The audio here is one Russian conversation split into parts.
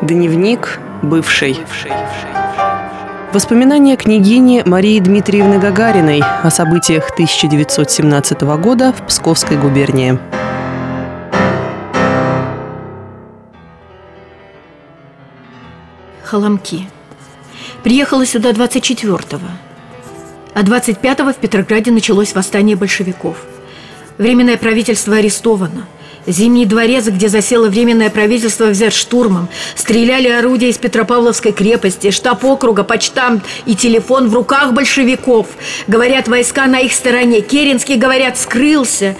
Дневник бывшей. Воспоминания княгини Марии Дмитриевны Гагариной о событиях 1917 года в Псковской губернии. Холомки. Приехала сюда 24-го. А 25-го в Петрограде началось восстание большевиков. Временное правительство арестовано. Зимний дворец, где засело Временное правительство, взят штурмом. Стреляли орудия из Петропавловской крепости, штаб округа, почтамт и телефон в руках большевиков. Говорят, войска на их стороне. Керенский, говорят, скрылся.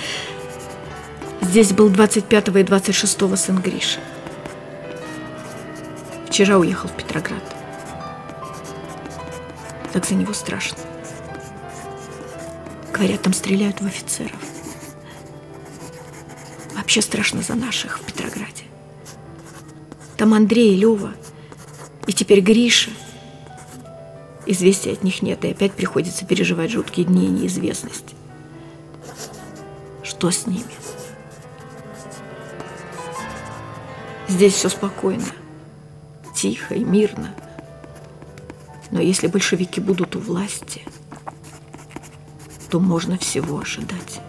Здесь был 25 и 26 сын Гриша. Вчера уехал в Петроград. Так за него страшно. Говорят, там стреляют в офицеров. Вообще страшно за наших в Петрограде. Там Андрей, Лева и теперь Гриша. Известий от них нет, и опять приходится переживать жуткие дни неизвестности. Что с ними? Здесь все спокойно, тихо и мирно. Но если большевики будут у власти, то можно всего ожидать.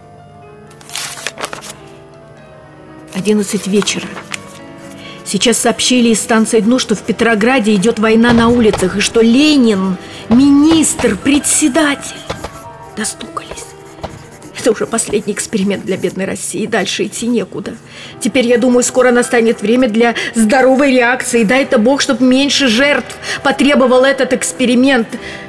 11 вечера. Сейчас сообщили из станции «Дно», что в Петрограде идет война на улицах, и что Ленин, министр, председатель. Достукались. Это уже последний эксперимент для бедной России. Дальше идти некуда. Теперь, я думаю, скоро настанет время для здоровой реакции. Дай-то Бог, чтобы меньше жертв потребовал этот эксперимент.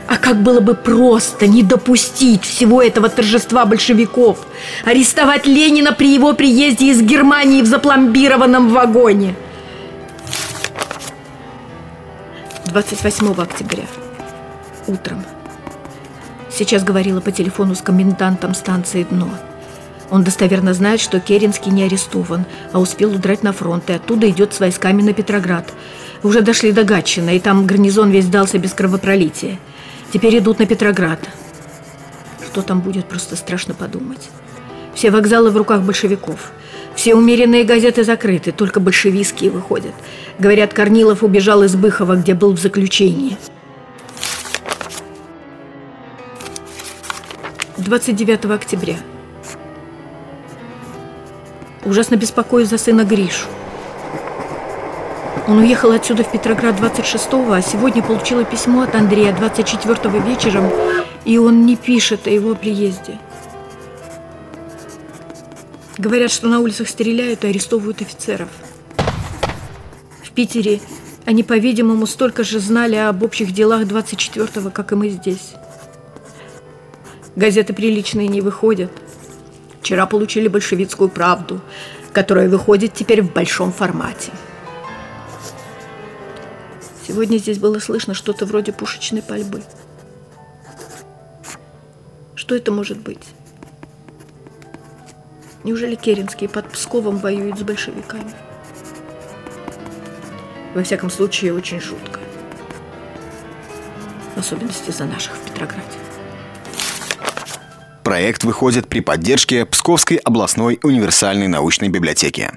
А как было бы просто не допустить всего этого торжества большевиков? Арестовать Ленина при его приезде из Германии в запломбированном вагоне. 28 октября. Утром. Сейчас говорила по телефону с комендантом станции «Дно». Он достоверно знает, что Керенский не арестован, а успел удрать на фронт, и оттуда идет с войсками на Петроград. Уже дошли до Гатчина, и там гарнизон весь сдался без кровопролития. Теперь идут на Петроград. Что там будет, просто страшно подумать. Все вокзалы в руках большевиков. Все умеренные газеты закрыты, только большевистские выходят. Говорят, Корнилов убежал из Быхова, где был в заключении. 29 октября. Ужасно беспокоюсь за сына Гришу. Он уехал отсюда в Петроград 26-го, а сегодня получила письмо от Андрея 24-го вечером, и он не пишет о его приезде. Говорят, что на улицах стреляют и арестовывают офицеров. В Питере они, по-видимому, столько же знали об общих делах 24-го, как и мы здесь. Газеты приличные не выходят. Вчера получили большевистскую правду, которая выходит теперь в большом формате. Сегодня здесь было слышно что-то вроде пушечной пальбы. Что это может быть? Неужели Керенский под Псковом воюет с большевиками? Во всяком случае, очень жутко. В особенности за наших в Петрограде. Проект выходит при поддержке Псковской областной универсальной научной библиотеки.